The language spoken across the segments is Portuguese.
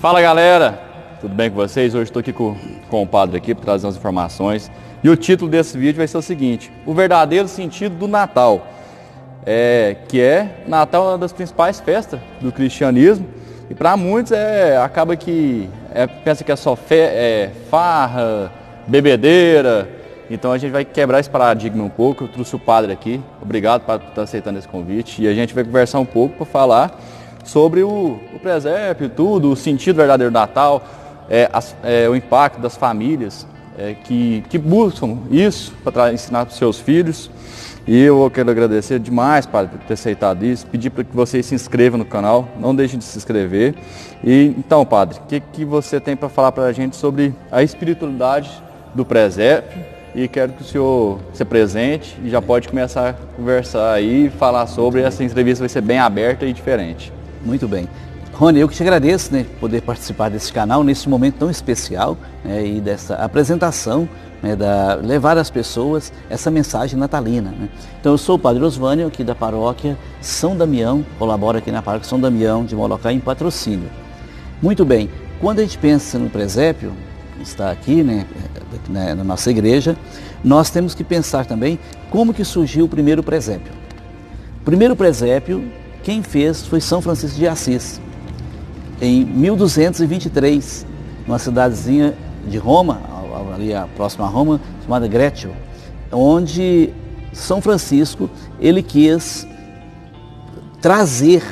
Fala galera, tudo bem com vocês? Hoje estou aqui com, com o padre aqui para trazer as informações. E o título desse vídeo vai ser o seguinte: O verdadeiro sentido do Natal. É, que é Natal é uma das principais festas do cristianismo. E para muitos é, acaba que é, pensa que é só fé, é, farra, bebedeira. Então a gente vai quebrar esse paradigma um pouco. Eu trouxe o padre aqui. Obrigado por estar aceitando esse convite. E a gente vai conversar um pouco para falar sobre o, o presépio, tudo, o sentido verdadeiro do Natal, é, as, é, o impacto das famílias é, que, que buscam isso para ensinar para os seus filhos. E eu quero agradecer demais, por ter aceitado isso, pedir para que vocês se inscrevam no canal, não deixem de se inscrever. E então, Padre, o que, que você tem para falar para a gente sobre a espiritualidade do presépio? E quero que o senhor se presente e já pode começar a conversar aí e falar sobre. Essa entrevista vai ser bem aberta e diferente. Muito bem. Rony, eu que te agradeço, né, poder participar desse canal nesse momento tão especial né, e dessa apresentação, né, da, levar às pessoas essa mensagem natalina. Né. Então eu sou o Padre Osvânio, aqui da paróquia São Damião, colaboro aqui na paróquia São Damião de Molokai em patrocínio. Muito bem, quando a gente pensa no presépio, está aqui né, né, na nossa igreja, nós temos que pensar também como que surgiu o primeiro presépio. O primeiro presépio, quem fez foi São Francisco de Assis em 1223, numa cidadezinha de Roma, ali próxima a Roma, chamada Grétio, onde São Francisco ele quis trazer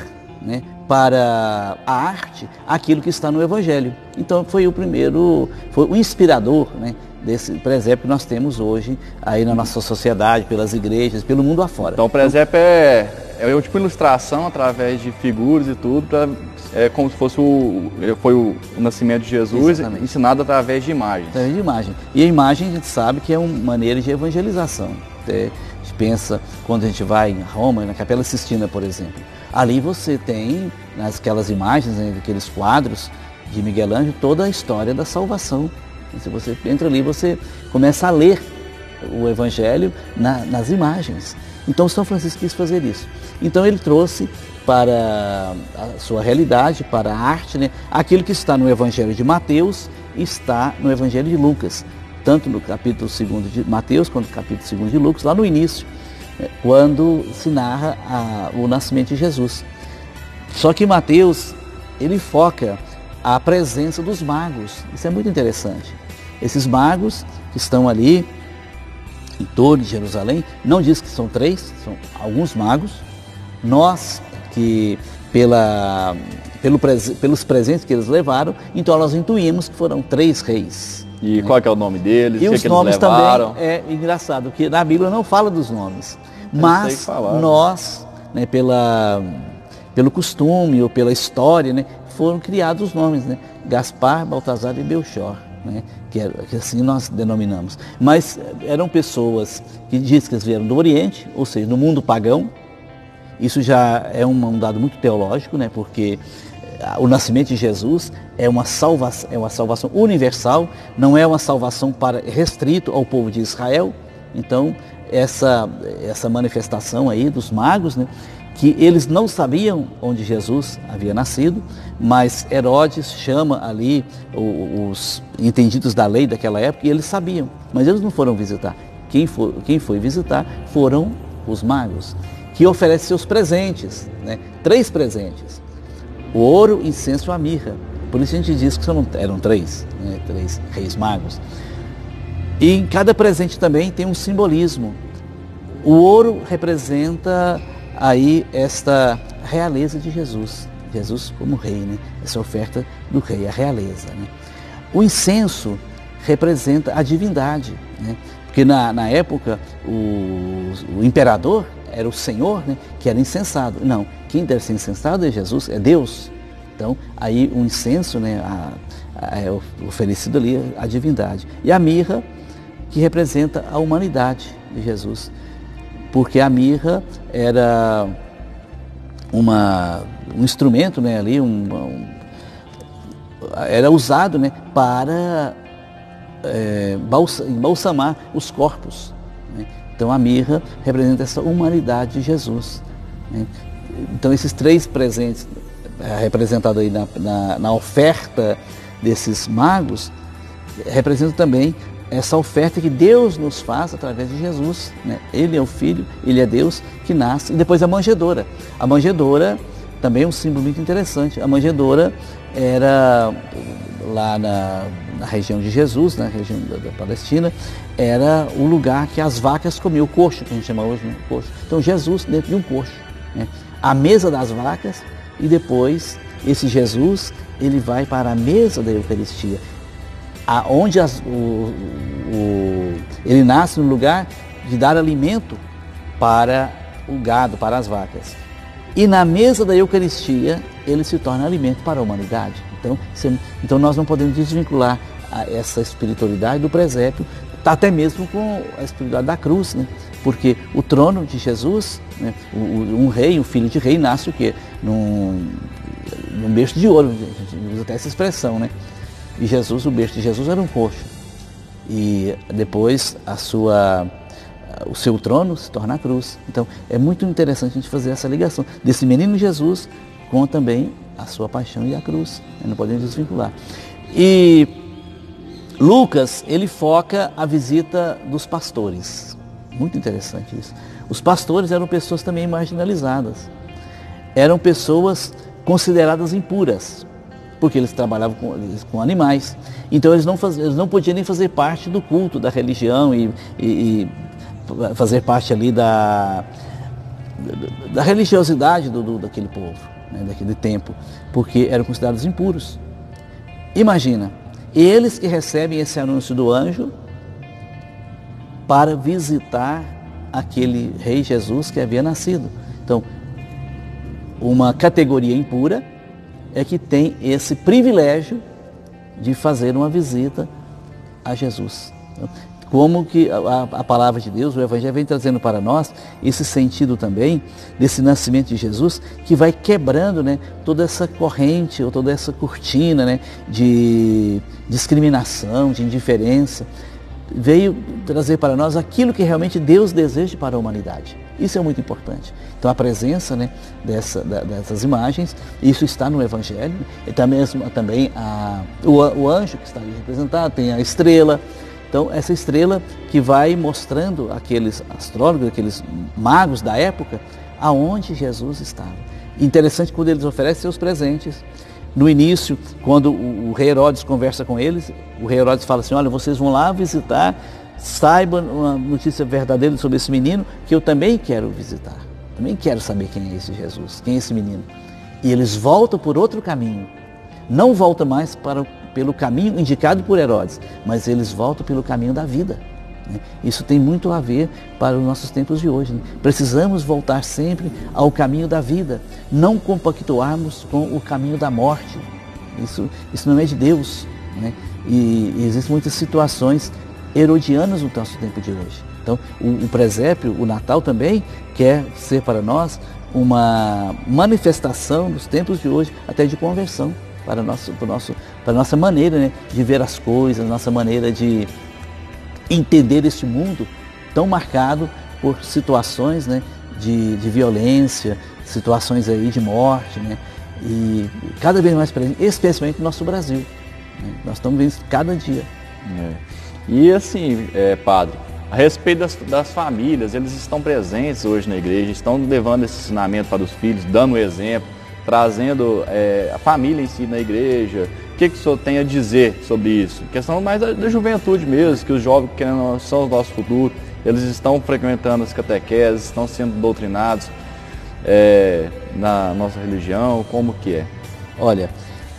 né, para a arte aquilo que está no Evangelho. Então foi o primeiro, foi o inspirador né, desse presépio que nós temos hoje aí na nossa sociedade, pelas igrejas, pelo mundo afora. Então o presépio é, é tipo ilustração através de figuras e tudo para é como se fosse o, foi o, o nascimento de Jesus Exatamente. ensinado através de imagens. Através de imagem. E a imagem a gente sabe que é uma maneira de evangelização. É, a gente pensa quando a gente vai em Roma, na Capela Sistina, por exemplo. Ali você tem, naquelas imagens, né, aqueles quadros de Miguel Ângelo, toda a história da salvação. E se você entra ali, você começa a ler o Evangelho na, nas imagens. Então São Francisco quis fazer isso. Então ele trouxe para a sua realidade, para a arte, né? aquilo que está no Evangelho de Mateus está no Evangelho de Lucas, tanto no capítulo 2 de Mateus quanto no capítulo 2 de Lucas, lá no início, né? quando se narra a, o nascimento de Jesus. Só que Mateus, ele foca a presença dos magos, isso é muito interessante. Esses magos que estão ali em torno de Jerusalém, não diz que são três, são alguns magos. Nós que pela, pelo, pelos presentes que eles levaram, então nós intuímos que foram três reis. E né? qual é o nome deles? E os que nomes também é engraçado, que na Bíblia não fala dos nomes, mas nós, né, pela, pelo costume ou pela história, né, foram criados os nomes, né? Gaspar, Baltazar e Belchor. Né? Que, era, que, assim nós denominamos. Mas eram pessoas que diz que eles vieram do Oriente, ou seja, do mundo pagão, isso já é um, dado muito teológico, né? porque eh, o nascimento de Jesus é uma salvação, é uma salvação universal, não é uma salvação para restrito ao povo de Israel. Então, essa, essa manifestação aí dos magos, né, que eles não sabiam onde Jesus havia nascido, mas Herodes chama ali os entendidos da lei daquela época e eles sabiam, mas eles não foram visitar. Quem foi, quem foi visitar foram os magos que oferece seus presentes, né? três presentes: o ouro, incenso e a mirra. Por isso a gente diz que eram três, né? três reis magos. E em cada presente também tem um simbolismo. O ouro representa aí esta realeza de Jesus, Jesus como rei, né? essa oferta do rei, a realeza. Né? O incenso representa a divindade, né? porque na, na época o, o imperador era o Senhor, né, que era incensado. Não, quem deve ser incensado é Jesus, é Deus. Então, aí o incenso né, é oferecido ali à divindade. E a mirra, que representa a humanidade de Jesus. Porque a mirra era uma, um instrumento né, ali, um, um, era usado né, para é, embalsamar os corpos. Então a mirra representa essa humanidade de Jesus. Né? Então esses três presentes é representado aí na, na, na oferta desses magos, representa também essa oferta que Deus nos faz através de Jesus. Né? Ele é o Filho, Ele é Deus que nasce. E depois a manjedoura. A manjedoura também é um símbolo muito interessante. A manjedoura era lá na, na região de Jesus, na região da, da, Palestina, era o lugar que as vacas comiam, o coxo, que a gente chama hoje de coxo. Então Jesus dentro de um coxo. Né? A mesa das vacas e depois esse Jesus ele vai para a mesa da Eucaristia onde as, o, o, ele nasce no lugar de dar alimento para o gado, para as vacas. E na mesa da Eucaristia, ele se torna alimento para a humanidade. Então, se, então nós não podemos desvincular essa espiritualidade do presépio, até mesmo com a espiritualidade da cruz, né? porque o trono de Jesus, né? um rei, um filho de rei, nasce o quê? Num, num berço de ouro, a gente usa até essa expressão, né? E Jesus, o berço de Jesus era um coxo. E depois a sua, o seu trono se torna a cruz. Então é muito interessante a gente fazer essa ligação desse menino Jesus com também a sua paixão e a cruz. Não podemos desvincular. E Lucas, ele foca a visita dos pastores. Muito interessante isso. Os pastores eram pessoas também marginalizadas. Eram pessoas consideradas impuras porque eles trabalhavam com, com animais. Então eles não, faz, eles não podiam nem fazer parte do culto, da religião e, e, e fazer parte ali da, da religiosidade do, do daquele povo, né, daquele tempo, porque eram considerados impuros. Imagina, eles que recebem esse anúncio do anjo para visitar aquele rei Jesus que havia nascido. Então, uma categoria impura é que tem esse privilégio de fazer uma visita a Jesus. Como que a, a, palavra de Deus, o Evangelho vem trazendo para nós esse sentido também desse nascimento de Jesus, que vai quebrando né, toda essa corrente ou toda essa cortina né, de discriminação, de indiferença. Veio trazer para nós aquilo que realmente Deus deseja para a humanidade. Isso é muito importante. Então a presença né, dessa, da, dessas imagens, isso está no Evangelho, e também, também a, o, o anjo que está ali representado, tem a estrela. Então essa estrela que vai mostrando aqueles astrólogos, aqueles magos da época, aonde Jesus estava. Interessante quando eles oferecem seus presentes. No início, quando o, rei Herodes conversa com eles, o rei Herodes fala assim, olha, vocês vão lá visitar saiba uma notícia verdadeira sobre esse menino que eu também quero visitar. Também quero saber quem é esse Jesus, quem é esse menino. E eles voltam por outro caminho. Não voltam mais para, pelo caminho indicado por Herodes, mas eles voltam pelo caminho da vida. Né? Isso tem muito a ver para os nossos tempos de hoje. Né? Precisamos voltar sempre ao caminho da vida, não compactuarmos com o caminho da morte. Isso, isso não é de Deus. Né? E, e existem muitas situações herodianas no nosso tempo de hoje. Então, o, o presépio, o Natal também quer ser para nós uma manifestação dos tempos de hoje, até de conversão para, nosso, para, nosso, para a nossa maneira né, de ver as coisas, nossa maneira de entender este mundo tão marcado por situações né, de, de violência, situações aí de morte, né, e cada vez mais presente, especialmente no nosso Brasil. Né, nós estamos vendo isso cada dia. É. E assim, é, padre, a respeito das, das, famílias, eles estão presentes hoje na igreja, estão levando esse ensinamento para os filhos, dando o exemplo, trazendo é, a família em si na igreja. Que, que o senhor tem a dizer sobre isso? Questão mais da, da juventude mesmo, que os jovens que são o nosso futuro, eles estão frequentando as catequeses, estão sendo doutrinados é, na nossa religião, como que é? Olha,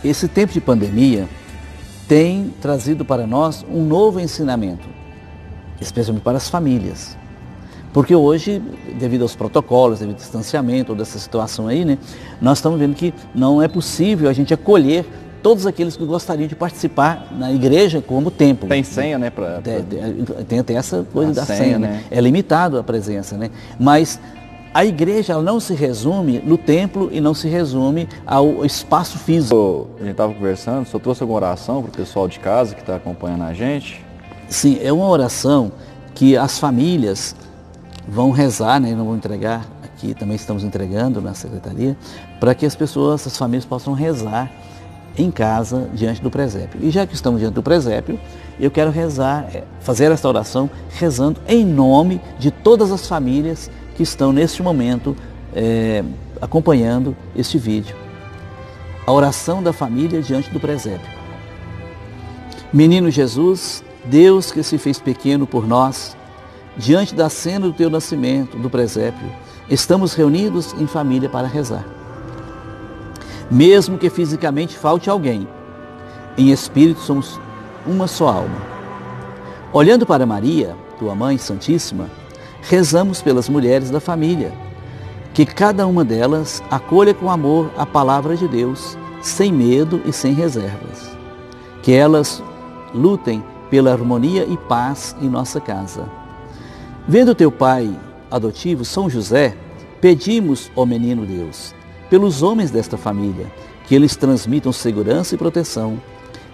esse tempo de pandemia, tem trazido para nós um novo ensinamento, especialmente para as famílias. Porque hoje, devido aos protocolos, devido ao distanciamento, toda essa situação aí, né, nós estamos vendo que não é possível a gente acolher todos aqueles que gostariam de participar na igreja como templo. Tem senha, né? Pra, pra... Tem, tem, até essa coisa a da senha, senha né? né? É limitado a presença, né? Mas a igreja não se resume no templo e não se resume ao espaço físico. A gente estava conversando, só trouxe alguma oração para o pessoal de casa que está acompanhando a gente? Sim, é uma oração que as famílias vão rezar, né? não vou entregar que também estamos entregando na secretaria, para que as pessoas, as famílias possam rezar em casa diante do presépio. E já que estamos diante do presépio, eu quero rezar, é, fazer esta oração rezando em nome de todas as famílias que estão neste momento é, acompanhando este vídeo. A oração da família diante do presépio. Menino Jesus, Deus que se fez pequeno por nós, diante da cena do teu nascimento, do presépio, estamos reunidos em família para rezar. Mesmo que fisicamente falte alguém, em espírito somos uma só alma. Olhando para Maria, tua mãe santíssima, rezamos pelas mulheres da família, que cada uma delas acolha com amor a palavra de Deus, sem medo e sem reservas. Que elas lutem pela harmonia e paz em nossa casa. Vendo teu pai adotivo, São José, pedimos, ó menino Deus, pelos homens desta família, que eles transmitam segurança e proteção,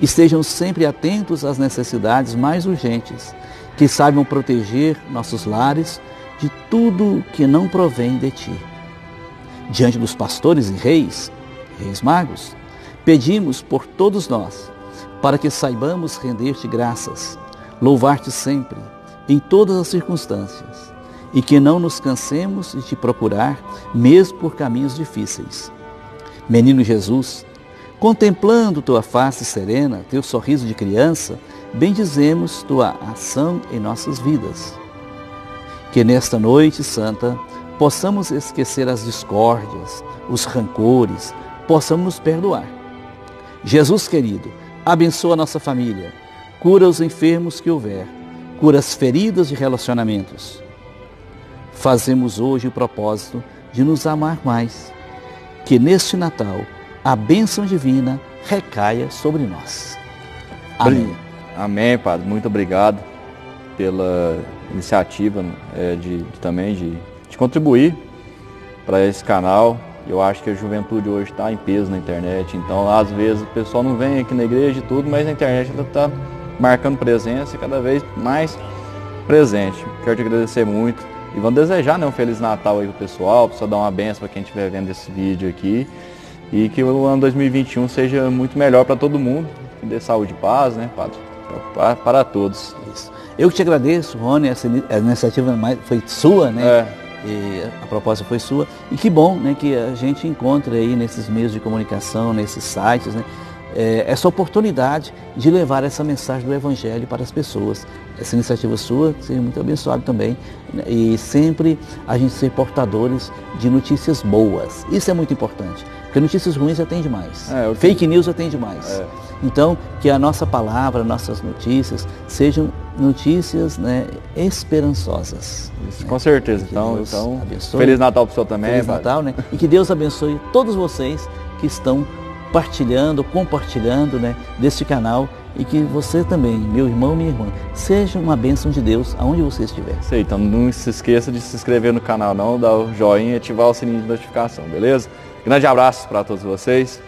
estejam sempre atentos às necessidades mais urgentes, que saibam proteger nossos lares de tudo que não provém de ti. Diante dos pastores e reis, reis magos, pedimos por todos nós, para que saibamos render-te graças, louvar-te sempre, em todas as circunstâncias, e que não nos cansemos de te procurar, mesmo por caminhos difíceis. Menino Jesus, contemplando tua face serena, teu sorriso de criança, bendizemos tua ação em nossas vidas. Que nesta noite santa possamos esquecer as discórdias, os rancores, possamos nos perdoar. Jesus querido, abençoa nossa família, cura os enfermos que houver, cura as feridas de relacionamentos. Fazemos hoje o propósito de nos amar mais. Que neste Natal a bênção divina recaia sobre nós. Amém. Amém, Padre. Muito obrigado pela iniciativa é, de, de, também de, de contribuir para esse canal. Eu acho que a juventude hoje está em peso na internet, então às vezes o pessoal não vem aqui na igreja e tudo, mas na internet está marcando presença e cada vez mais presente. Quero te agradecer muito e vamos desejar né, um Feliz Natal aí pro pessoal, para dar uma benção para quem estiver vendo esse vídeo aqui e que o ano 2021 seja muito melhor para todo mundo, que dê saúde e paz, né, Padre? Para, para todos. Isso. Eu que te agradeço, Rony, essa iniciativa foi sua, né? É e a proposta foi sua. E que bom né, que a gente encontre aí nesses meios de comunicação, nesses sites, né, é, essa oportunidade de levar essa mensagem do Evangelho para as pessoas. Essa iniciativa sua seja muito abençoada também. Né, e sempre a gente ser portadores de notícias boas. Isso é muito importante. Porque notícias ruins já tem demais. É, Fake news já tem demais. É. Então, que a nossa palavra, nossas notícias sejam notícias né, esperançosas. Isso, né? Com certeza. então, então abençoe. Feliz Natal para o senhor também. Feliz Natal, né? E que Deus abençoe todos vocês que estão partilhando, compartilhando né, deste canal e que você também, meu irmão, minha irmã, seja uma bênção de Deus aonde você estiver. Sei, então não se esqueça de se inscrever no canal não, dar o joinha e ativar o sininho de notificação, beleza? Grande abraço para todos vocês.